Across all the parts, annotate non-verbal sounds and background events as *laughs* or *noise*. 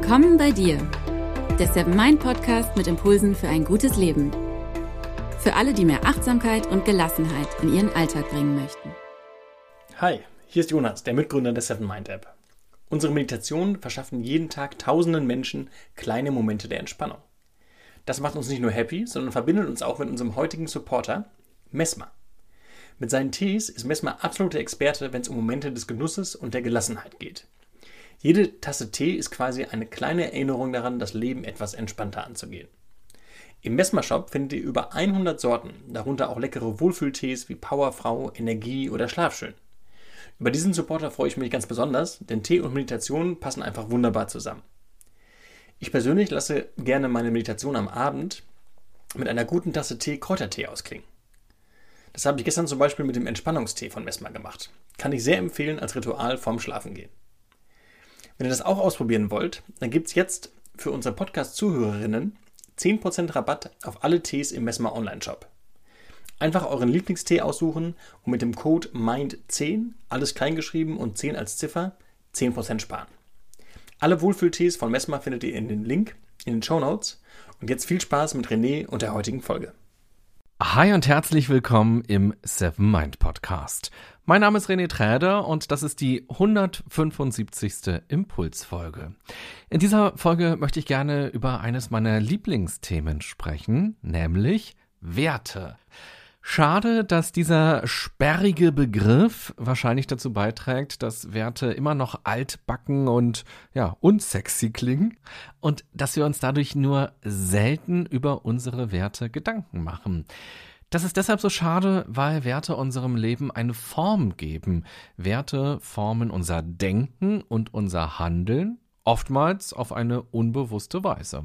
Willkommen bei dir, der Seven Mind Podcast mit Impulsen für ein gutes Leben. Für alle, die mehr Achtsamkeit und Gelassenheit in ihren Alltag bringen möchten. Hi, hier ist Jonas, der Mitgründer der Seven Mind App. Unsere Meditationen verschaffen jeden Tag tausenden Menschen kleine Momente der Entspannung. Das macht uns nicht nur happy, sondern verbindet uns auch mit unserem heutigen Supporter, Mesmer. Mit seinen Tees ist Mesmer absoluter Experte, wenn es um Momente des Genusses und der Gelassenheit geht. Jede Tasse Tee ist quasi eine kleine Erinnerung daran, das Leben etwas entspannter anzugehen. Im Messmer Shop findet ihr über 100 Sorten, darunter auch leckere Wohlfühltees wie Powerfrau, Energie oder Schlafschön. Über diesen Supporter freue ich mich ganz besonders, denn Tee und Meditation passen einfach wunderbar zusammen. Ich persönlich lasse gerne meine Meditation am Abend mit einer guten Tasse Tee Kräutertee ausklingen. Das habe ich gestern zum Beispiel mit dem Entspannungstee von Messmer gemacht. Kann ich sehr empfehlen als Ritual vorm Schlafengehen. Wenn ihr das auch ausprobieren wollt, dann gibt es jetzt für unsere Podcast-Zuhörerinnen 10% Rabatt auf alle Tees im Messmer Online-Shop. Einfach euren Lieblingstee aussuchen und mit dem Code MIND10, alles kleingeschrieben und 10 als Ziffer, 10% sparen. Alle Wohlfühltees von Messmer findet ihr in den Link in den Show Notes. Und jetzt viel Spaß mit René und der heutigen Folge. Hi und herzlich willkommen im Seven Mind Podcast. Mein Name ist René Träder und das ist die 175. Impulsfolge. In dieser Folge möchte ich gerne über eines meiner Lieblingsthemen sprechen, nämlich Werte. Schade, dass dieser sperrige Begriff wahrscheinlich dazu beiträgt, dass Werte immer noch altbacken und ja, unsexy klingen und dass wir uns dadurch nur selten über unsere Werte Gedanken machen. Das ist deshalb so schade, weil Werte unserem Leben eine Form geben. Werte formen unser Denken und unser Handeln oftmals auf eine unbewusste Weise.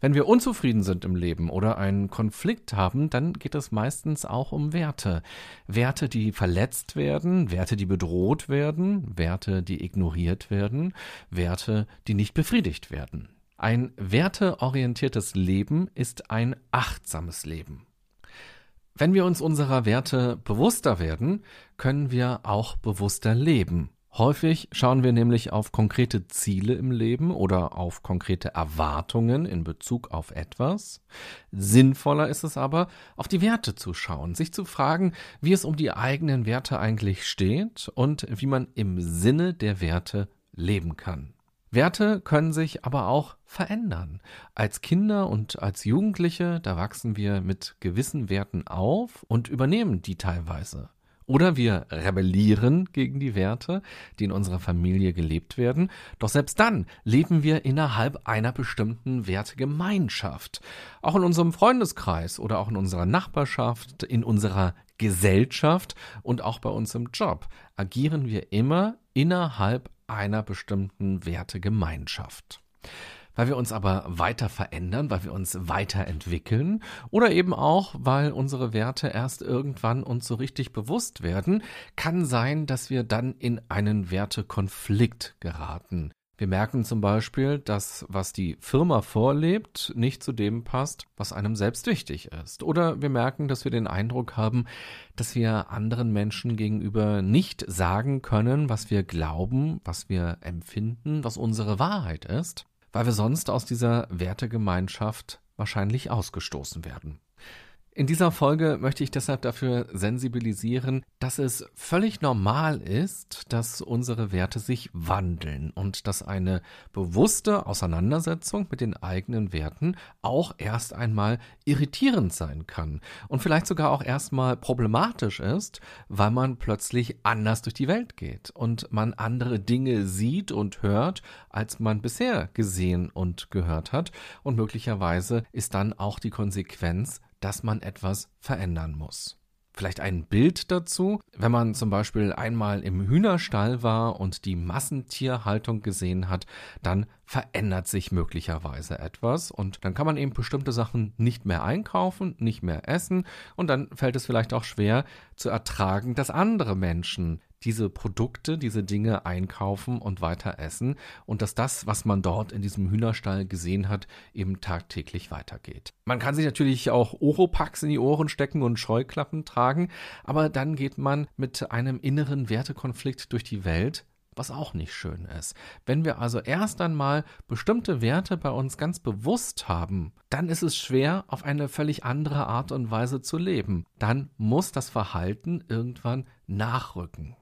Wenn wir unzufrieden sind im Leben oder einen Konflikt haben, dann geht es meistens auch um Werte. Werte, die verletzt werden, Werte, die bedroht werden, Werte, die ignoriert werden, Werte, die nicht befriedigt werden. Ein werteorientiertes Leben ist ein achtsames Leben. Wenn wir uns unserer Werte bewusster werden, können wir auch bewusster leben. Häufig schauen wir nämlich auf konkrete Ziele im Leben oder auf konkrete Erwartungen in Bezug auf etwas. Sinnvoller ist es aber, auf die Werte zu schauen, sich zu fragen, wie es um die eigenen Werte eigentlich steht und wie man im Sinne der Werte leben kann. Werte können sich aber auch verändern. Als Kinder und als Jugendliche, da wachsen wir mit gewissen Werten auf und übernehmen die teilweise. Oder wir rebellieren gegen die Werte, die in unserer Familie gelebt werden. Doch selbst dann leben wir innerhalb einer bestimmten Wertegemeinschaft. Auch in unserem Freundeskreis oder auch in unserer Nachbarschaft, in unserer Gesellschaft und auch bei uns im Job agieren wir immer innerhalb einer bestimmten Wertegemeinschaft weil wir uns aber weiter verändern, weil wir uns weiterentwickeln oder eben auch, weil unsere Werte erst irgendwann uns so richtig bewusst werden, kann sein, dass wir dann in einen Wertekonflikt geraten. Wir merken zum Beispiel, dass was die Firma vorlebt, nicht zu dem passt, was einem selbst wichtig ist. Oder wir merken, dass wir den Eindruck haben, dass wir anderen Menschen gegenüber nicht sagen können, was wir glauben, was wir empfinden, was unsere Wahrheit ist weil wir sonst aus dieser Wertegemeinschaft wahrscheinlich ausgestoßen werden. In dieser Folge möchte ich deshalb dafür sensibilisieren, dass es völlig normal ist, dass unsere Werte sich wandeln und dass eine bewusste Auseinandersetzung mit den eigenen Werten auch erst einmal irritierend sein kann und vielleicht sogar auch erstmal problematisch ist, weil man plötzlich anders durch die Welt geht und man andere Dinge sieht und hört, als man bisher gesehen und gehört hat. Und möglicherweise ist dann auch die Konsequenz, dass man etwas verändern muss. Vielleicht ein Bild dazu, wenn man zum Beispiel einmal im Hühnerstall war und die Massentierhaltung gesehen hat, dann verändert sich möglicherweise etwas und dann kann man eben bestimmte Sachen nicht mehr einkaufen, nicht mehr essen und dann fällt es vielleicht auch schwer zu ertragen, dass andere Menschen diese Produkte, diese Dinge einkaufen und weiter essen und dass das, was man dort in diesem Hühnerstall gesehen hat, eben tagtäglich weitergeht. Man kann sich natürlich auch Oropax in die Ohren stecken und Scheuklappen tragen, aber dann geht man mit einem inneren Wertekonflikt durch die Welt, was auch nicht schön ist. Wenn wir also erst einmal bestimmte Werte bei uns ganz bewusst haben, dann ist es schwer, auf eine völlig andere Art und Weise zu leben. Dann muss das Verhalten irgendwann nachrücken.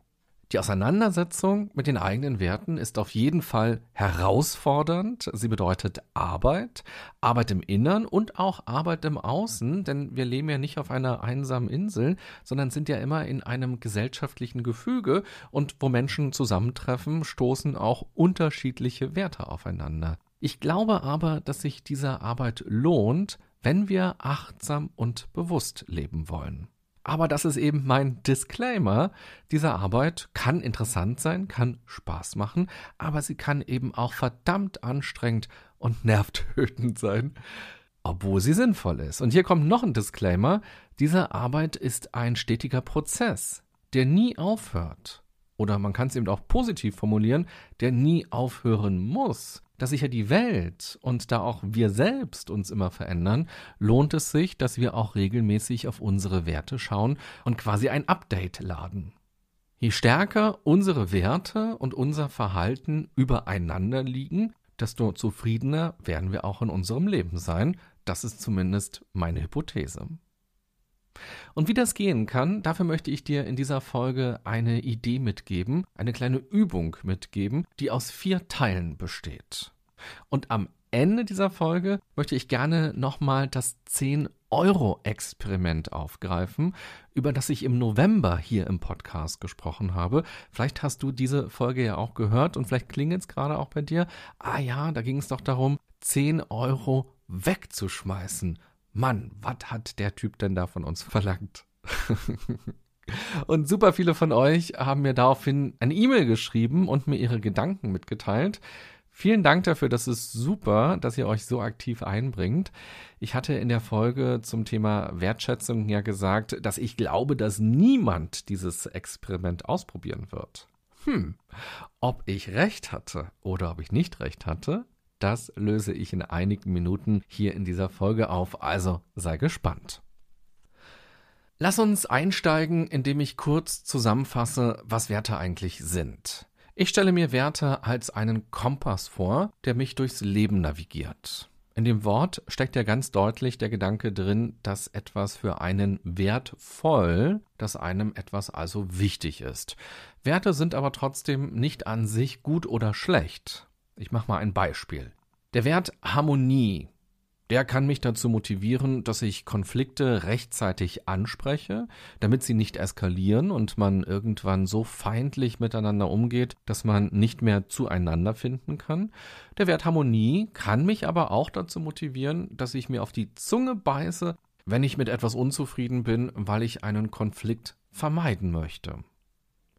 Die Auseinandersetzung mit den eigenen Werten ist auf jeden Fall herausfordernd. Sie bedeutet Arbeit, Arbeit im Innern und auch Arbeit im Außen, denn wir leben ja nicht auf einer einsamen Insel, sondern sind ja immer in einem gesellschaftlichen Gefüge und wo Menschen zusammentreffen, stoßen auch unterschiedliche Werte aufeinander. Ich glaube aber, dass sich diese Arbeit lohnt, wenn wir achtsam und bewusst leben wollen. Aber das ist eben mein Disclaimer. Diese Arbeit kann interessant sein, kann Spaß machen, aber sie kann eben auch verdammt anstrengend und nervtötend sein, obwohl sie sinnvoll ist. Und hier kommt noch ein Disclaimer. Diese Arbeit ist ein stetiger Prozess, der nie aufhört. Oder man kann es eben auch positiv formulieren, der nie aufhören muss dass sich ja die Welt und da auch wir selbst uns immer verändern, lohnt es sich, dass wir auch regelmäßig auf unsere Werte schauen und quasi ein Update laden. Je stärker unsere Werte und unser Verhalten übereinander liegen, desto zufriedener werden wir auch in unserem Leben sein. Das ist zumindest meine Hypothese. Und wie das gehen kann, dafür möchte ich dir in dieser Folge eine Idee mitgeben, eine kleine Übung mitgeben, die aus vier Teilen besteht. Und am Ende dieser Folge möchte ich gerne nochmal das 10-Euro-Experiment aufgreifen, über das ich im November hier im Podcast gesprochen habe. Vielleicht hast du diese Folge ja auch gehört und vielleicht klingelt es gerade auch bei dir. Ah ja, da ging es doch darum, 10 Euro wegzuschmeißen. Mann, was hat der Typ denn da von uns verlangt? *laughs* und super viele von euch haben mir daraufhin eine E-Mail geschrieben und mir ihre Gedanken mitgeteilt. Vielen Dank dafür, das ist super, dass ihr euch so aktiv einbringt. Ich hatte in der Folge zum Thema Wertschätzung ja gesagt, dass ich glaube, dass niemand dieses Experiment ausprobieren wird. Hm, ob ich recht hatte oder ob ich nicht recht hatte, das löse ich in einigen Minuten hier in dieser Folge auf, also sei gespannt. Lass uns einsteigen, indem ich kurz zusammenfasse, was Werte eigentlich sind. Ich stelle mir Werte als einen Kompass vor, der mich durchs Leben navigiert. In dem Wort steckt ja ganz deutlich der Gedanke drin, dass etwas für einen wertvoll, dass einem etwas also wichtig ist. Werte sind aber trotzdem nicht an sich gut oder schlecht. Ich mache mal ein Beispiel. Der Wert Harmonie, der kann mich dazu motivieren, dass ich Konflikte rechtzeitig anspreche, damit sie nicht eskalieren und man irgendwann so feindlich miteinander umgeht, dass man nicht mehr zueinander finden kann. Der Wert Harmonie kann mich aber auch dazu motivieren, dass ich mir auf die Zunge beiße, wenn ich mit etwas unzufrieden bin, weil ich einen Konflikt vermeiden möchte.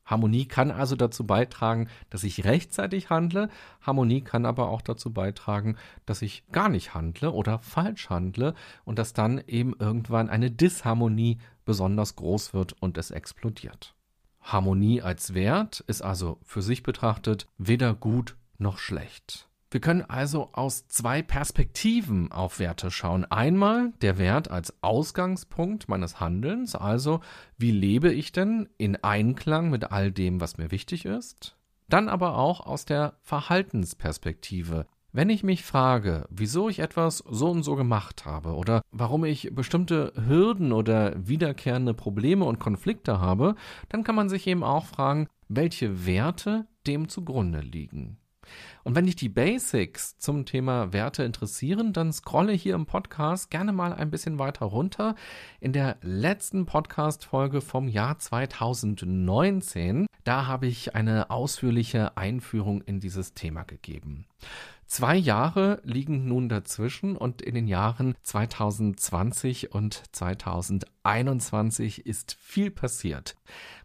Harmonie kann also dazu beitragen, dass ich rechtzeitig handle. Harmonie kann aber auch dazu beitragen, dass ich gar nicht handle oder falsch handle und dass dann eben irgendwann eine Disharmonie besonders groß wird und es explodiert. Harmonie als Wert ist also für sich betrachtet weder gut noch schlecht. Wir können also aus zwei Perspektiven auf Werte schauen. Einmal der Wert als Ausgangspunkt meines Handelns, also wie lebe ich denn in Einklang mit all dem, was mir wichtig ist. Dann aber auch aus der Verhaltensperspektive. Wenn ich mich frage, wieso ich etwas so und so gemacht habe oder warum ich bestimmte Hürden oder wiederkehrende Probleme und Konflikte habe, dann kann man sich eben auch fragen, welche Werte dem zugrunde liegen. Und wenn dich die Basics zum Thema Werte interessieren, dann scrolle hier im Podcast gerne mal ein bisschen weiter runter. In der letzten Podcast-Folge vom Jahr 2019, da habe ich eine ausführliche Einführung in dieses Thema gegeben. Zwei Jahre liegen nun dazwischen und in den Jahren 2020 und 2021 ist viel passiert.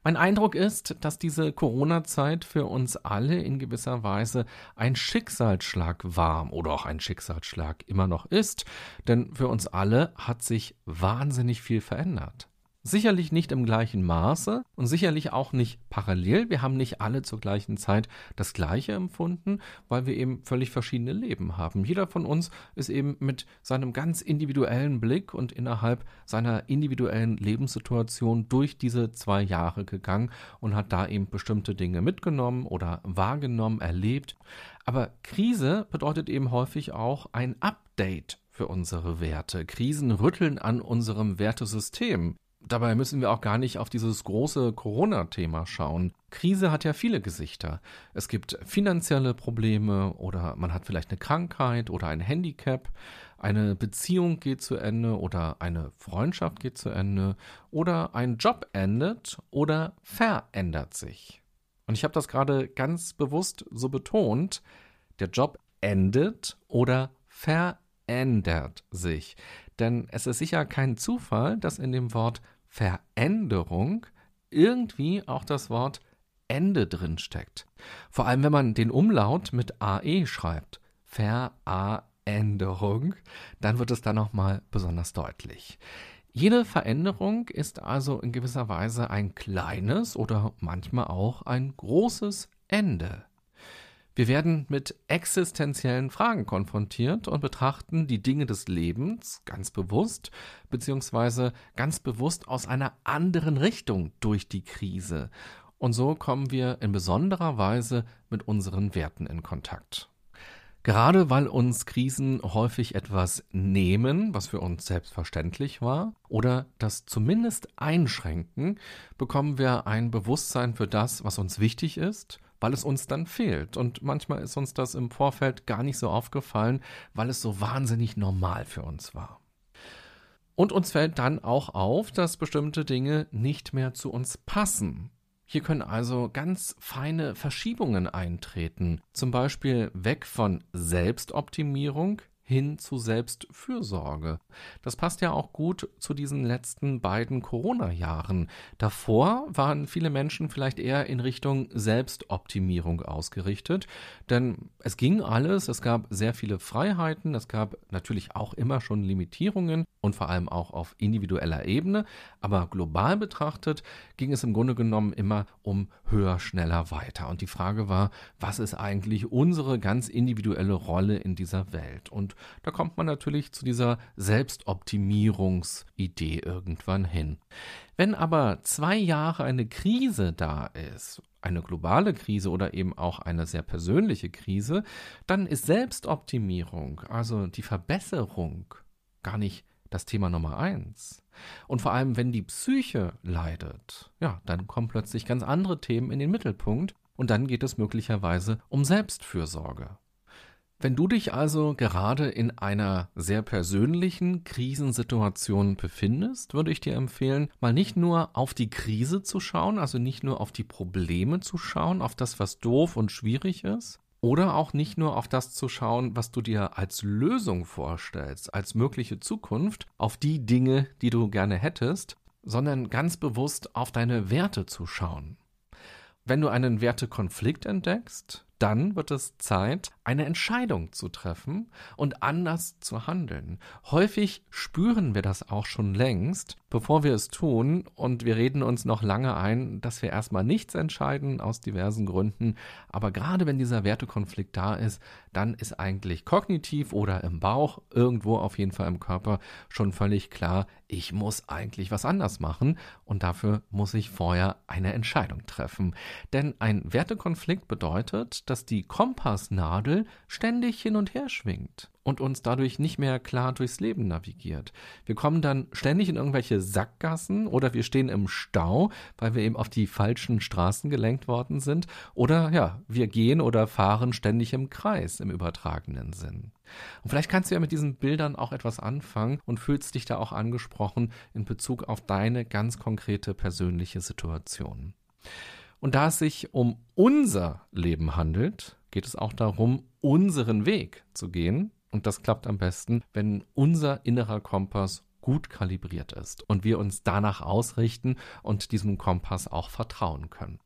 Mein Eindruck ist, dass diese Corona-Zeit für uns alle in gewisser Weise ein Schicksalsschlag war oder auch ein Schicksalsschlag immer noch ist, denn für uns alle hat sich wahnsinnig viel verändert. Sicherlich nicht im gleichen Maße und sicherlich auch nicht parallel. Wir haben nicht alle zur gleichen Zeit das Gleiche empfunden, weil wir eben völlig verschiedene Leben haben. Jeder von uns ist eben mit seinem ganz individuellen Blick und innerhalb seiner individuellen Lebenssituation durch diese zwei Jahre gegangen und hat da eben bestimmte Dinge mitgenommen oder wahrgenommen, erlebt. Aber Krise bedeutet eben häufig auch ein Update für unsere Werte. Krisen rütteln an unserem Wertesystem. Dabei müssen wir auch gar nicht auf dieses große Corona-Thema schauen. Krise hat ja viele Gesichter. Es gibt finanzielle Probleme oder man hat vielleicht eine Krankheit oder ein Handicap. Eine Beziehung geht zu Ende oder eine Freundschaft geht zu Ende oder ein Job endet oder verändert sich. Und ich habe das gerade ganz bewusst so betont. Der Job endet oder verändert sich. Denn es ist sicher kein Zufall, dass in dem Wort Veränderung irgendwie auch das Wort Ende drin steckt. Vor allem, wenn man den Umlaut mit AE schreibt. Veränderung, dann wird es dann nochmal besonders deutlich. Jede Veränderung ist also in gewisser Weise ein kleines oder manchmal auch ein großes Ende. Wir werden mit existenziellen Fragen konfrontiert und betrachten die Dinge des Lebens ganz bewusst, beziehungsweise ganz bewusst aus einer anderen Richtung durch die Krise. Und so kommen wir in besonderer Weise mit unseren Werten in Kontakt. Gerade weil uns Krisen häufig etwas nehmen, was für uns selbstverständlich war, oder das zumindest einschränken, bekommen wir ein Bewusstsein für das, was uns wichtig ist weil es uns dann fehlt. Und manchmal ist uns das im Vorfeld gar nicht so aufgefallen, weil es so wahnsinnig normal für uns war. Und uns fällt dann auch auf, dass bestimmte Dinge nicht mehr zu uns passen. Hier können also ganz feine Verschiebungen eintreten, zum Beispiel weg von Selbstoptimierung hin zu Selbstfürsorge. Das passt ja auch gut zu diesen letzten beiden Corona-Jahren. Davor waren viele Menschen vielleicht eher in Richtung Selbstoptimierung ausgerichtet, denn es ging alles, es gab sehr viele Freiheiten, es gab natürlich auch immer schon Limitierungen und vor allem auch auf individueller Ebene, aber global betrachtet ging es im Grunde genommen immer um höher, schneller, weiter. Und die Frage war, was ist eigentlich unsere ganz individuelle Rolle in dieser Welt? Da kommt man natürlich zu dieser Selbstoptimierungsidee irgendwann hin. Wenn aber zwei Jahre eine Krise da ist, eine globale Krise oder eben auch eine sehr persönliche Krise, dann ist Selbstoptimierung, also die Verbesserung, gar nicht das Thema Nummer eins. Und vor allem, wenn die Psyche leidet, ja, dann kommen plötzlich ganz andere Themen in den Mittelpunkt und dann geht es möglicherweise um Selbstfürsorge. Wenn du dich also gerade in einer sehr persönlichen Krisensituation befindest, würde ich dir empfehlen, mal nicht nur auf die Krise zu schauen, also nicht nur auf die Probleme zu schauen, auf das, was doof und schwierig ist, oder auch nicht nur auf das zu schauen, was du dir als Lösung vorstellst, als mögliche Zukunft, auf die Dinge, die du gerne hättest, sondern ganz bewusst auf deine Werte zu schauen. Wenn du einen Wertekonflikt entdeckst, dann wird es Zeit, eine Entscheidung zu treffen und anders zu handeln. Häufig spüren wir das auch schon längst, bevor wir es tun, und wir reden uns noch lange ein, dass wir erstmal nichts entscheiden aus diversen Gründen. Aber gerade wenn dieser Wertekonflikt da ist, dann ist eigentlich kognitiv oder im Bauch, irgendwo auf jeden Fall im Körper, schon völlig klar, ich muss eigentlich was anders machen und dafür muss ich vorher eine Entscheidung treffen. Denn ein Wertekonflikt bedeutet, dass die Kompassnadel ständig hin und her schwingt und uns dadurch nicht mehr klar durchs Leben navigiert. Wir kommen dann ständig in irgendwelche Sackgassen oder wir stehen im Stau, weil wir eben auf die falschen Straßen gelenkt worden sind oder ja, wir gehen oder fahren ständig im Kreis im übertragenen Sinn. Und vielleicht kannst du ja mit diesen Bildern auch etwas anfangen und fühlst dich da auch angesprochen in Bezug auf deine ganz konkrete persönliche Situation. Und da es sich um unser Leben handelt, geht es auch darum, unseren Weg zu gehen, und das klappt am besten, wenn unser innerer Kompass gut kalibriert ist und wir uns danach ausrichten und diesem Kompass auch vertrauen können.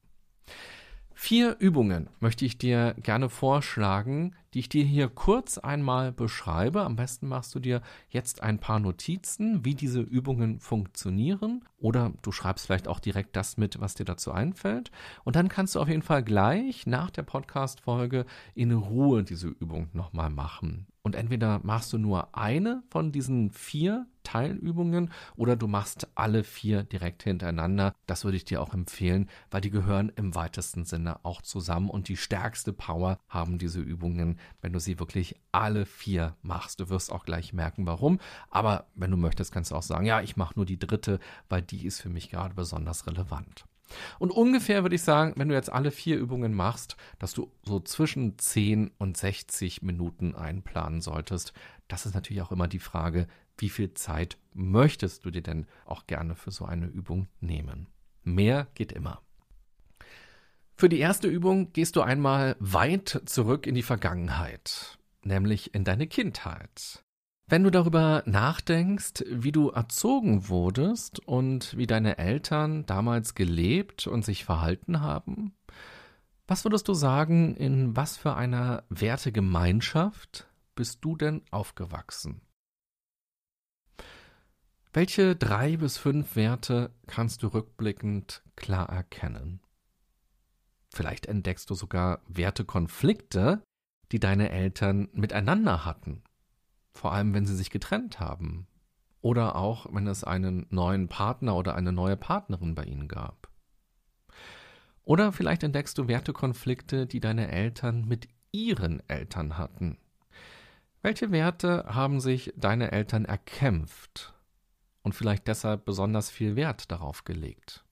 Vier Übungen möchte ich dir gerne vorschlagen, die ich dir hier kurz einmal beschreibe. Am besten machst du dir jetzt ein paar Notizen, wie diese Übungen funktionieren. Oder du schreibst vielleicht auch direkt das mit, was dir dazu einfällt. Und dann kannst du auf jeden Fall gleich nach der Podcast-Folge in Ruhe diese Übung nochmal machen. Und entweder machst du nur eine von diesen vier Teilübungen oder du machst alle vier direkt hintereinander. Das würde ich dir auch empfehlen, weil die gehören im weitesten Sinne auch zusammen und die stärkste Power haben diese Übungen, wenn du sie wirklich alle vier machst. Du wirst auch gleich merken, warum. Aber wenn du möchtest, kannst du auch sagen, ja, ich mache nur die dritte, weil die ist für mich gerade besonders relevant. Und ungefähr würde ich sagen, wenn du jetzt alle vier Übungen machst, dass du so zwischen 10 und 60 Minuten einplanen solltest. Das ist natürlich auch immer die Frage, wie viel Zeit möchtest du dir denn auch gerne für so eine Übung nehmen? Mehr geht immer. Für die erste Übung gehst du einmal weit zurück in die Vergangenheit, nämlich in deine Kindheit. Wenn du darüber nachdenkst, wie du erzogen wurdest und wie deine Eltern damals gelebt und sich verhalten haben, was würdest du sagen, in was für einer Wertegemeinschaft bist du denn aufgewachsen? Welche drei bis fünf Werte kannst du rückblickend klar erkennen? Vielleicht entdeckst du sogar Wertekonflikte, die deine Eltern miteinander hatten, vor allem wenn sie sich getrennt haben oder auch wenn es einen neuen Partner oder eine neue Partnerin bei ihnen gab. Oder vielleicht entdeckst du Wertekonflikte, die deine Eltern mit ihren Eltern hatten. Welche Werte haben sich deine Eltern erkämpft und vielleicht deshalb besonders viel Wert darauf gelegt.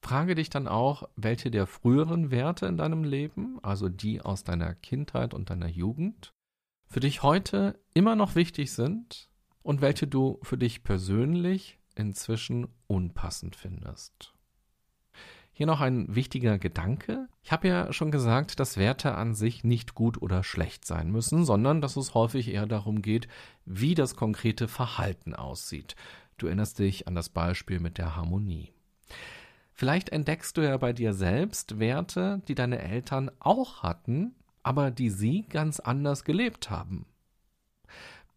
Frage dich dann auch, welche der früheren Werte in deinem Leben, also die aus deiner Kindheit und deiner Jugend, für dich heute immer noch wichtig sind und welche du für dich persönlich inzwischen unpassend findest. Hier noch ein wichtiger Gedanke. Ich habe ja schon gesagt, dass Werte an sich nicht gut oder schlecht sein müssen, sondern dass es häufig eher darum geht, wie das konkrete Verhalten aussieht. Du erinnerst dich an das Beispiel mit der Harmonie. Vielleicht entdeckst du ja bei dir selbst Werte, die deine Eltern auch hatten, aber die sie ganz anders gelebt haben.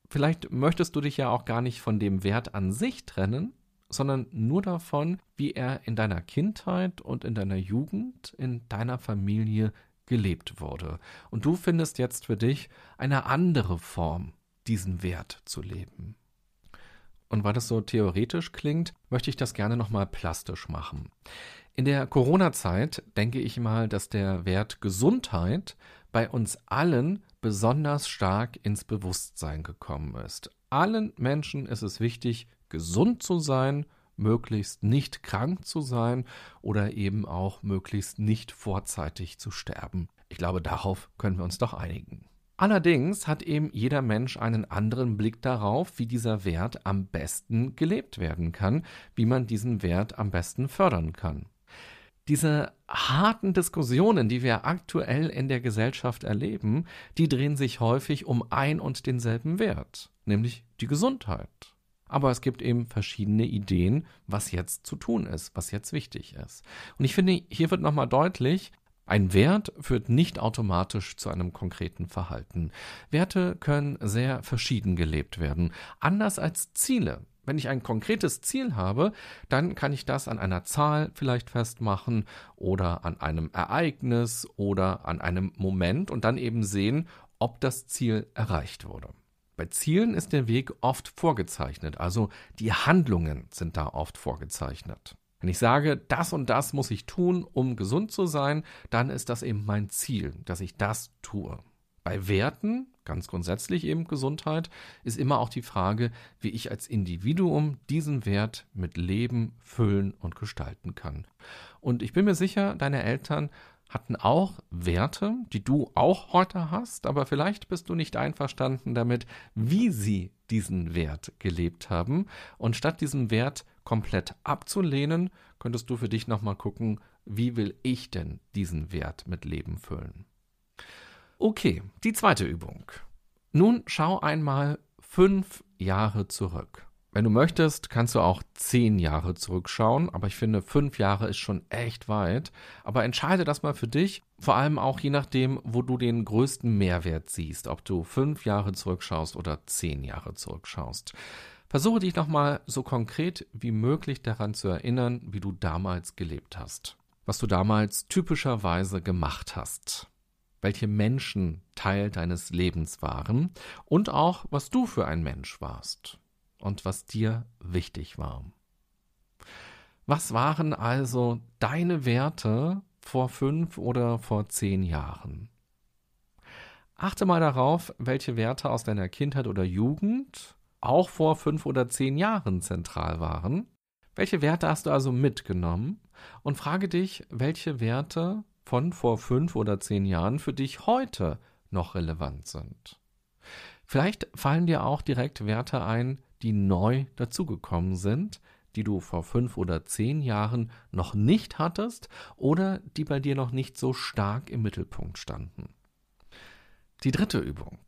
Vielleicht möchtest du dich ja auch gar nicht von dem Wert an sich trennen, sondern nur davon, wie er in deiner Kindheit und in deiner Jugend, in deiner Familie gelebt wurde. Und du findest jetzt für dich eine andere Form, diesen Wert zu leben. Und weil das so theoretisch klingt, möchte ich das gerne nochmal plastisch machen. In der Corona-Zeit denke ich mal, dass der Wert Gesundheit bei uns allen besonders stark ins Bewusstsein gekommen ist. Allen Menschen ist es wichtig, gesund zu sein, möglichst nicht krank zu sein oder eben auch möglichst nicht vorzeitig zu sterben. Ich glaube, darauf können wir uns doch einigen. Allerdings hat eben jeder Mensch einen anderen Blick darauf, wie dieser Wert am besten gelebt werden kann, wie man diesen Wert am besten fördern kann. Diese harten Diskussionen, die wir aktuell in der Gesellschaft erleben, die drehen sich häufig um ein und denselben Wert, nämlich die Gesundheit. Aber es gibt eben verschiedene Ideen, was jetzt zu tun ist, was jetzt wichtig ist. Und ich finde, hier wird nochmal deutlich, ein Wert führt nicht automatisch zu einem konkreten Verhalten. Werte können sehr verschieden gelebt werden, anders als Ziele. Wenn ich ein konkretes Ziel habe, dann kann ich das an einer Zahl vielleicht festmachen oder an einem Ereignis oder an einem Moment und dann eben sehen, ob das Ziel erreicht wurde. Bei Zielen ist der Weg oft vorgezeichnet, also die Handlungen sind da oft vorgezeichnet. Wenn ich sage, das und das muss ich tun, um gesund zu sein, dann ist das eben mein Ziel, dass ich das tue. Bei Werten, ganz grundsätzlich eben Gesundheit, ist immer auch die Frage, wie ich als Individuum diesen Wert mit Leben füllen und gestalten kann. Und ich bin mir sicher, deine Eltern hatten auch Werte, die du auch heute hast, aber vielleicht bist du nicht einverstanden damit, wie sie diesen Wert gelebt haben. Und statt diesen Wert komplett abzulehnen, könntest du für dich nochmal gucken, wie will ich denn diesen Wert mit Leben füllen. Okay, die zweite Übung. Nun schau einmal fünf Jahre zurück. Wenn du möchtest, kannst du auch zehn Jahre zurückschauen, aber ich finde, fünf Jahre ist schon echt weit. Aber entscheide das mal für dich, vor allem auch je nachdem, wo du den größten Mehrwert siehst, ob du fünf Jahre zurückschaust oder zehn Jahre zurückschaust. Versuche dich nochmal so konkret wie möglich daran zu erinnern, wie du damals gelebt hast, was du damals typischerweise gemacht hast welche Menschen Teil deines Lebens waren und auch, was du für ein Mensch warst und was dir wichtig war. Was waren also deine Werte vor fünf oder vor zehn Jahren? Achte mal darauf, welche Werte aus deiner Kindheit oder Jugend auch vor fünf oder zehn Jahren zentral waren. Welche Werte hast du also mitgenommen? Und frage dich, welche Werte von vor fünf oder zehn Jahren für dich heute noch relevant sind. Vielleicht fallen dir auch direkt Werte ein, die neu dazugekommen sind, die du vor fünf oder zehn Jahren noch nicht hattest oder die bei dir noch nicht so stark im Mittelpunkt standen. Die dritte Übung.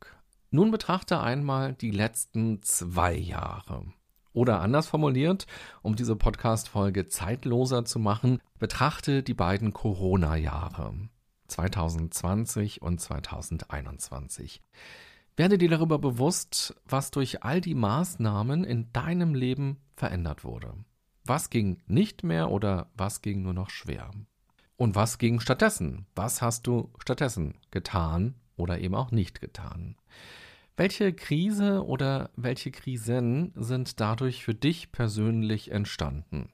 Nun betrachte einmal die letzten zwei Jahre. Oder anders formuliert, um diese Podcast-Folge zeitloser zu machen, betrachte die beiden Corona-Jahre 2020 und 2021. Werde dir darüber bewusst, was durch all die Maßnahmen in deinem Leben verändert wurde. Was ging nicht mehr oder was ging nur noch schwer? Und was ging stattdessen? Was hast du stattdessen getan oder eben auch nicht getan? Welche Krise oder welche Krisen sind dadurch für dich persönlich entstanden?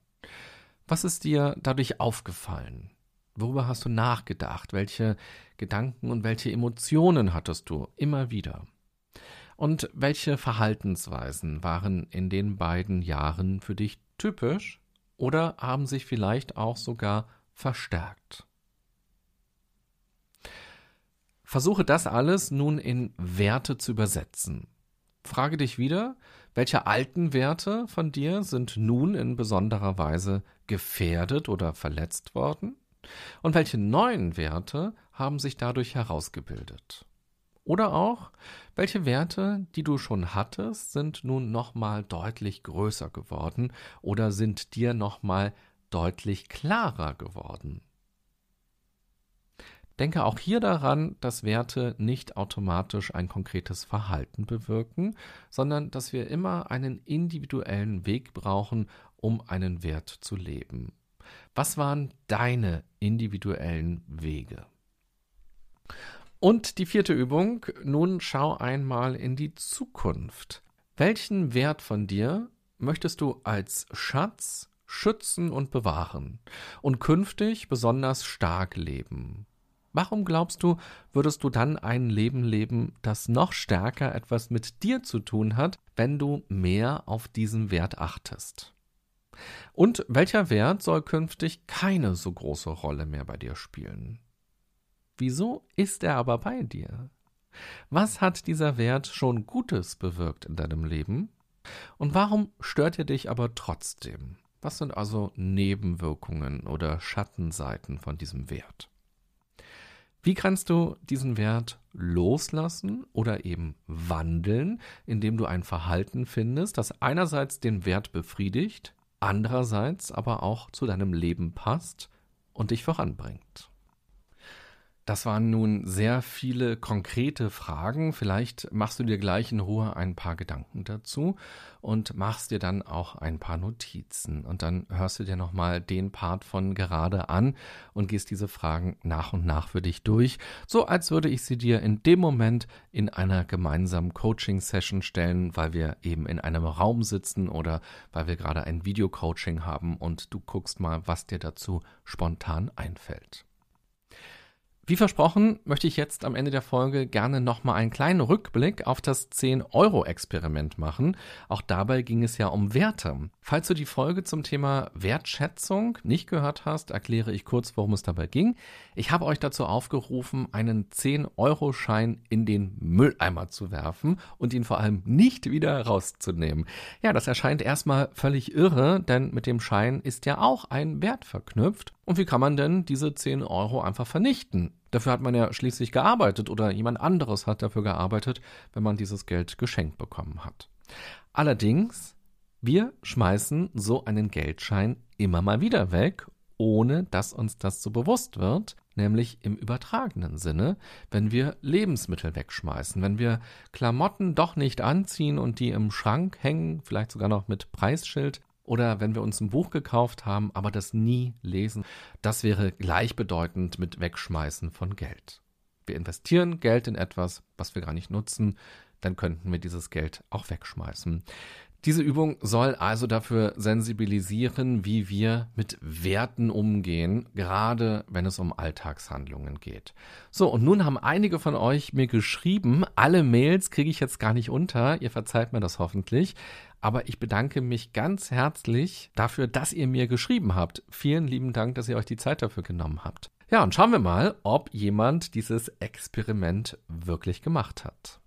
Was ist dir dadurch aufgefallen? Worüber hast du nachgedacht? Welche Gedanken und welche Emotionen hattest du immer wieder? Und welche Verhaltensweisen waren in den beiden Jahren für dich typisch oder haben sich vielleicht auch sogar verstärkt? Versuche das alles nun in Werte zu übersetzen. Frage dich wieder, welche alten Werte von dir sind nun in besonderer Weise gefährdet oder verletzt worden? Und welche neuen Werte haben sich dadurch herausgebildet? Oder auch, welche Werte, die du schon hattest, sind nun nochmal deutlich größer geworden oder sind dir nochmal deutlich klarer geworden? Denke auch hier daran, dass Werte nicht automatisch ein konkretes Verhalten bewirken, sondern dass wir immer einen individuellen Weg brauchen, um einen Wert zu leben. Was waren deine individuellen Wege? Und die vierte Übung, nun schau einmal in die Zukunft. Welchen Wert von dir möchtest du als Schatz schützen und bewahren und künftig besonders stark leben? Warum glaubst du, würdest du dann ein Leben leben, das noch stärker etwas mit dir zu tun hat, wenn du mehr auf diesen Wert achtest? Und welcher Wert soll künftig keine so große Rolle mehr bei dir spielen? Wieso ist er aber bei dir? Was hat dieser Wert schon Gutes bewirkt in deinem Leben? Und warum stört er dich aber trotzdem? Was sind also Nebenwirkungen oder Schattenseiten von diesem Wert? Wie kannst du diesen Wert loslassen oder eben wandeln, indem du ein Verhalten findest, das einerseits den Wert befriedigt, andererseits aber auch zu deinem Leben passt und dich voranbringt? Das waren nun sehr viele konkrete Fragen. Vielleicht machst du dir gleich in Ruhe ein paar Gedanken dazu und machst dir dann auch ein paar Notizen. Und dann hörst du dir nochmal den Part von gerade an und gehst diese Fragen nach und nach für dich durch, so als würde ich sie dir in dem Moment in einer gemeinsamen Coaching-Session stellen, weil wir eben in einem Raum sitzen oder weil wir gerade ein Video-Coaching haben und du guckst mal, was dir dazu spontan einfällt. Wie versprochen, möchte ich jetzt am Ende der Folge gerne nochmal einen kleinen Rückblick auf das 10-Euro-Experiment machen. Auch dabei ging es ja um Werte. Falls du die Folge zum Thema Wertschätzung nicht gehört hast, erkläre ich kurz, worum es dabei ging. Ich habe euch dazu aufgerufen, einen 10-Euro-Schein in den Mülleimer zu werfen und ihn vor allem nicht wieder rauszunehmen. Ja, das erscheint erstmal völlig irre, denn mit dem Schein ist ja auch ein Wert verknüpft. Und wie kann man denn diese 10 Euro einfach vernichten? Dafür hat man ja schließlich gearbeitet oder jemand anderes hat dafür gearbeitet, wenn man dieses Geld geschenkt bekommen hat. Allerdings Wir schmeißen so einen Geldschein immer mal wieder weg, ohne dass uns das so bewusst wird, nämlich im übertragenen Sinne, wenn wir Lebensmittel wegschmeißen, wenn wir Klamotten doch nicht anziehen und die im Schrank hängen, vielleicht sogar noch mit Preisschild, oder wenn wir uns ein Buch gekauft haben, aber das nie lesen, das wäre gleichbedeutend mit Wegschmeißen von Geld. Wir investieren Geld in etwas, was wir gar nicht nutzen, dann könnten wir dieses Geld auch wegschmeißen. Diese Übung soll also dafür sensibilisieren, wie wir mit Werten umgehen, gerade wenn es um Alltagshandlungen geht. So, und nun haben einige von euch mir geschrieben, alle Mails kriege ich jetzt gar nicht unter, ihr verzeiht mir das hoffentlich, aber ich bedanke mich ganz herzlich dafür, dass ihr mir geschrieben habt. Vielen lieben Dank, dass ihr euch die Zeit dafür genommen habt. Ja, und schauen wir mal, ob jemand dieses Experiment wirklich gemacht hat.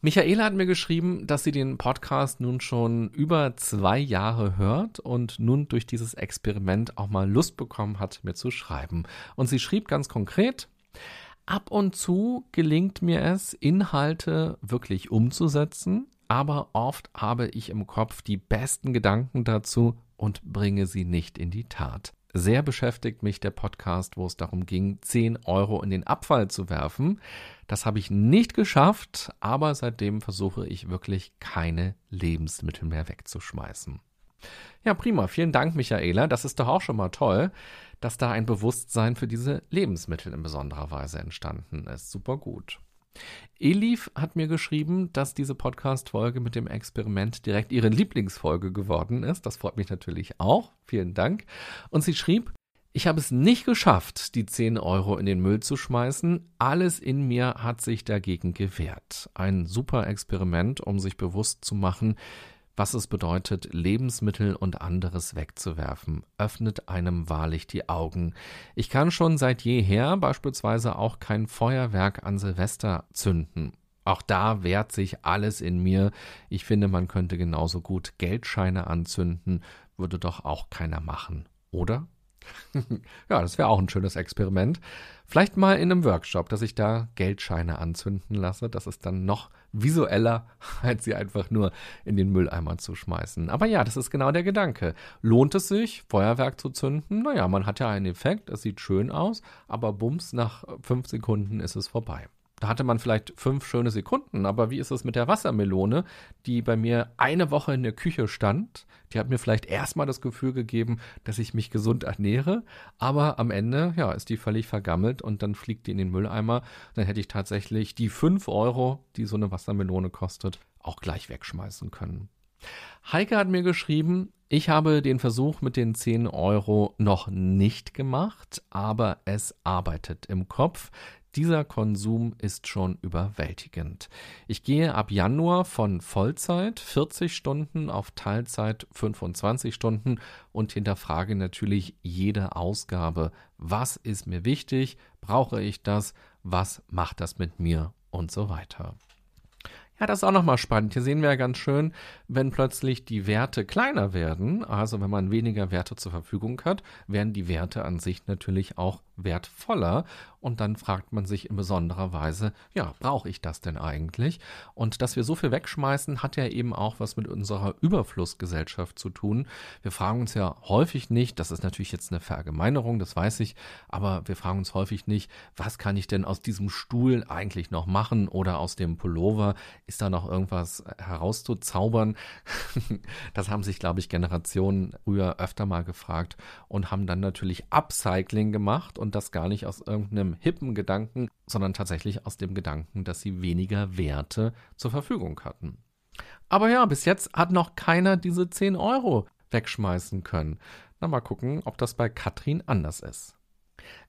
Michaela hat mir geschrieben, dass sie den Podcast nun schon über zwei Jahre hört und nun durch dieses Experiment auch mal Lust bekommen hat, mir zu schreiben. Und sie schrieb ganz konkret, ab und zu gelingt mir es, Inhalte wirklich umzusetzen, aber oft habe ich im Kopf die besten Gedanken dazu und bringe sie nicht in die Tat. Sehr beschäftigt mich der Podcast, wo es darum ging, 10 Euro in den Abfall zu werfen. Das habe ich nicht geschafft, aber seitdem versuche ich wirklich keine Lebensmittel mehr wegzuschmeißen. Ja, prima. Vielen Dank, Michaela. Das ist doch auch schon mal toll, dass da ein Bewusstsein für diese Lebensmittel in besonderer Weise entstanden ist. Super gut. Elif hat mir geschrieben, dass diese Podcast-Folge mit dem Experiment direkt ihre Lieblingsfolge geworden ist. Das freut mich natürlich auch. Vielen Dank. Und sie schrieb, ich habe es nicht geschafft, die 10 Euro in den Müll zu schmeißen. Alles in mir hat sich dagegen gewehrt. Ein super Experiment, um sich bewusst zu machen, was es bedeutet, Lebensmittel und anderes wegzuwerfen, öffnet einem wahrlich die Augen. Ich kann schon seit jeher beispielsweise auch kein Feuerwerk an Silvester zünden. Auch da wehrt sich alles in mir. Ich finde, man könnte genauso gut Geldscheine anzünden, würde doch auch keiner machen, oder? *laughs* ja, das wäre auch ein schönes Experiment. Vielleicht mal in einem Workshop, dass ich da Geldscheine anzünden lasse. Das ist dann noch visueller, *laughs* als sie einfach nur in den Mülleimer zu schmeißen. Aber ja, das ist genau der Gedanke. Lohnt es sich, Feuerwerk zu zünden? Naja, man hat ja einen Effekt, es sieht schön aus, aber bums, nach fünf Sekunden ist es vorbei da hatte man vielleicht fünf schöne Sekunden, aber wie ist es mit der Wassermelone, die bei mir eine Woche in der Küche stand? Die hat mir vielleicht erstmal das Gefühl gegeben, dass ich mich gesund ernähre, aber am Ende, ja, ist die völlig vergammelt und dann fliegt die in den Mülleimer. Dann hätte ich tatsächlich die fünf Euro, die so eine Wassermelone kostet, auch gleich wegschmeißen können. Heike hat mir geschrieben, ich habe den Versuch mit den 10 Euro noch nicht gemacht, aber es arbeitet im Kopf. Dieser Konsum ist schon überwältigend. Ich gehe ab Januar von Vollzeit 40 Stunden auf Teilzeit 25 Stunden und hinterfrage natürlich jede Ausgabe. Was ist mir wichtig? Brauche ich das? Was macht das mit mir? Und so weiter. Ja, das ist auch nochmal spannend. Hier sehen wir ja ganz schön, wenn plötzlich die Werte kleiner werden, also wenn man weniger Werte zur Verfügung hat, werden die Werte an sich natürlich auch wertvoller. Und dann fragt man sich in besonderer Weise, ja, brauche ich das denn eigentlich? Und dass wir so viel wegschmeißen, hat ja eben auch was mit unserer Überflussgesellschaft zu tun. Wir fragen uns ja häufig nicht, das ist natürlich jetzt eine Verallgemeinerung, das weiß ich, aber wir fragen uns häufig nicht, was kann ich denn aus diesem Stuhl eigentlich noch machen oder aus dem Pullover? Ist da noch irgendwas herauszuzaubern? *laughs* das haben sich, glaube ich, Generationen früher öfter mal gefragt und haben dann natürlich Upcycling gemacht und das gar nicht aus irgendeinem hippen Gedanken, sondern tatsächlich aus dem Gedanken, dass sie weniger Werte zur Verfügung hatten. Aber ja, bis jetzt hat noch keiner diese 10 Euro wegschmeißen können. Na, mal gucken, ob das bei Katrin anders ist.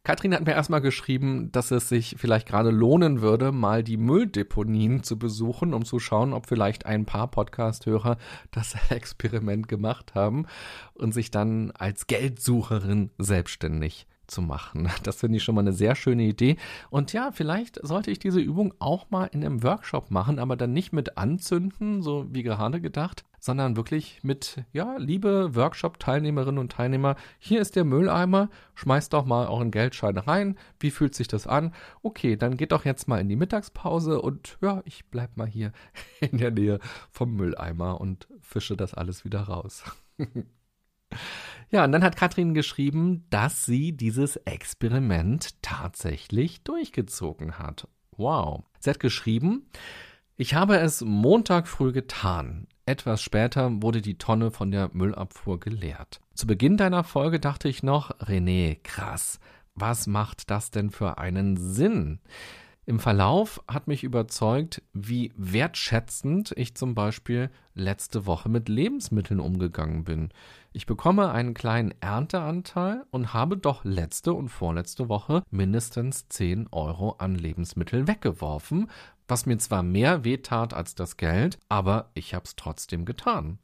Katrin hat mir erstmal geschrieben, dass es sich vielleicht gerade lohnen würde, mal die Mülldeponien zu besuchen, um zu schauen, ob vielleicht ein paar Podcast-Hörer das *laughs* Experiment gemacht haben und sich dann als Geldsucherin selbstständig zu machen. *laughs* Das finde ich schon mal eine sehr schöne Idee. Und ja, vielleicht sollte ich diese Übung auch mal in einem Workshop machen, aber dann nicht mit anzünden, so wie gerade gedacht, sondern wirklich mit, ja, liebe Workshop-Teilnehmerinnen und Teilnehmer, hier ist der Mülleimer, schmeißt doch mal euren Geldschein rein. Wie fühlt sich das an? Okay, dann geht doch jetzt mal in die Mittagspause und ja, ich bleib mal hier *laughs* in der Nähe vom Mülleimer und fische das alles wieder raus. *laughs* *laughs* Ja, und dann hat Katrin geschrieben, dass sie dieses Experiment tatsächlich durchgezogen hat. Wow. Sie hat geschrieben, ich habe es Montag früh getan. Etwas später wurde die Tonne von der Müllabfuhr geleert. Zu Beginn deiner Folge dachte ich noch, René, krass, was macht das denn für einen Sinn? Im Verlauf hat mich überzeugt, wie wertschätzend ich zum Beispiel letzte Woche mit Lebensmitteln umgegangen bin. Ich bekomme einen kleinen Ernteanteil und habe doch letzte und vorletzte Woche mindestens 10 Euro an Lebensmitteln weggeworfen, was mir zwar mehr wehtat als das Geld, aber ich habe es trotzdem getan.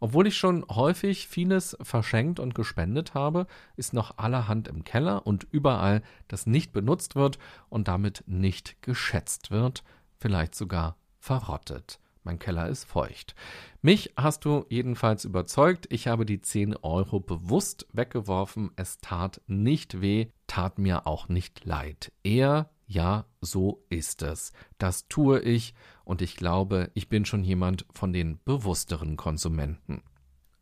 Obwohl ich schon häufig vieles verschenkt und gespendet habe, ist noch allerhand im Keller und überall, das nicht benutzt wird und damit nicht geschätzt wird, vielleicht sogar verrottet. Mein Keller ist feucht. Mich hast du jedenfalls überzeugt. Ich habe die 10 Euro bewusst weggeworfen. Es tat nicht weh, tat mir auch nicht leid. Eher ja, so ist es. Das tue ich und ich glaube, ich bin schon jemand von den bewussteren Konsumenten.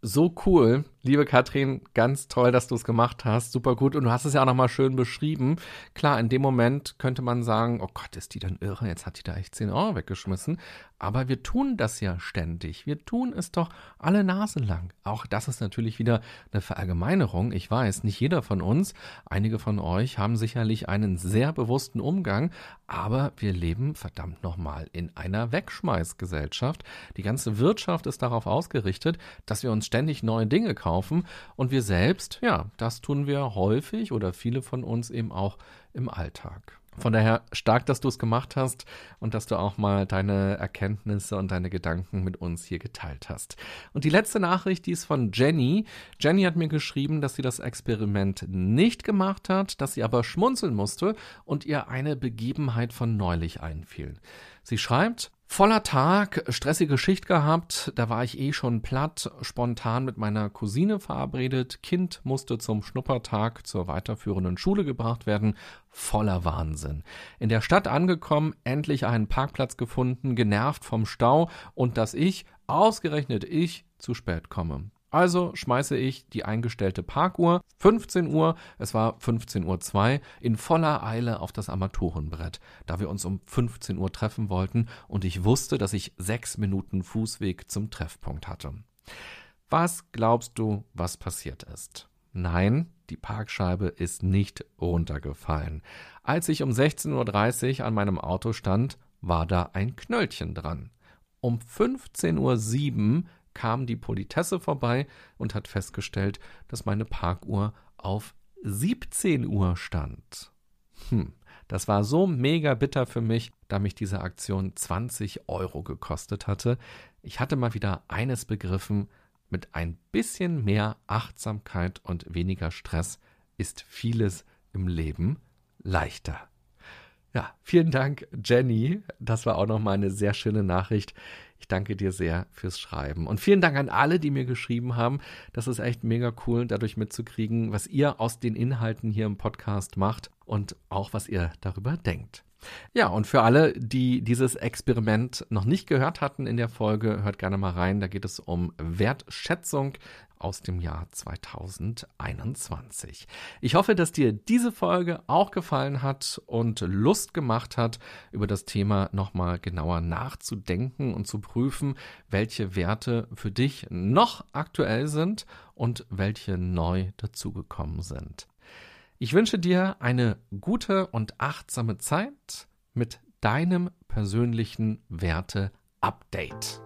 So cool, liebe Katrin, ganz toll, dass du es gemacht hast, super gut und du hast es ja auch nochmal schön beschrieben. Klar, in dem Moment könnte man sagen, oh Gott, ist die dann irre, jetzt hat die da echt 10 Euro weggeschmissen, aber wir tun das ja ständig. Wir tun es doch alle Nase lang. Auch das ist natürlich wieder eine Verallgemeinerung. Ich weiß, nicht jeder von uns, einige von euch haben sicherlich einen sehr bewussten Umgang, aber wir leben verdammt nochmal in einer Wegschmeißgesellschaft. Die ganze Wirtschaft ist darauf ausgerichtet, dass wir uns ständig neue Dinge kaufen und wir selbst, ja, das tun wir häufig oder viele von uns eben auch im Alltag. Von daher stark, dass du es gemacht hast und dass du auch mal deine Erkenntnisse und deine Gedanken mit uns hier geteilt hast. Und die letzte Nachricht, die ist von Jenny. Jenny hat mir geschrieben, dass sie das Experiment nicht gemacht hat, dass sie aber schmunzeln musste und ihr eine Begebenheit von neulich einfiel. Sie schreibt, Voller Tag, stressige Schicht gehabt, da war ich eh schon platt, spontan mit meiner Cousine verabredet, Kind musste zum Schnuppertag zur weiterführenden Schule gebracht werden, voller Wahnsinn. In der Stadt angekommen, endlich einen Parkplatz gefunden, genervt vom Stau und dass ich, ausgerechnet ich, zu spät komme. Also schmeiße ich die eingestellte Parkuhr 15 Uhr, es war 15.02 Uhr, in voller Eile auf das Armaturenbrett, da wir uns um 15 Uhr treffen wollten und ich wusste, dass ich sechs Minuten Fußweg zum Treffpunkt hatte. Was glaubst du, was passiert ist? Nein, die Parkscheibe ist nicht runtergefallen. Als ich um 16.30 Uhr an meinem Auto stand, war da ein Knöllchen dran. Um 15.07 Uhr kam die Politesse vorbei und hat festgestellt, dass meine Parkuhr auf 17 Uhr stand. Hm, das war so mega bitter für mich, da mich diese Aktion 20 Euro gekostet hatte. Ich hatte mal wieder eines begriffen, mit ein bisschen mehr Achtsamkeit und weniger Stress ist vieles im Leben leichter. Ja, vielen Dank, Jenny. Das war auch nochmal eine sehr schöne Nachricht. Ich danke dir sehr fürs Schreiben. Und vielen Dank an alle, die mir geschrieben haben. Das ist echt mega cool, dadurch mitzukriegen, was ihr aus den Inhalten hier im Podcast macht und auch was ihr darüber denkt. Ja, und für alle, die dieses Experiment noch nicht gehört hatten in der Folge, hört gerne mal rein. Da geht es um Wertschätzung aus dem Jahr 2021. Ich hoffe, dass dir diese Folge auch gefallen hat und Lust gemacht hat, über das Thema nochmal genauer nachzudenken und zu prüfen, welche Werte für dich noch aktuell sind und welche neu dazugekommen sind. Ich wünsche dir eine gute und achtsame Zeit mit deinem persönlichen Werte-Update.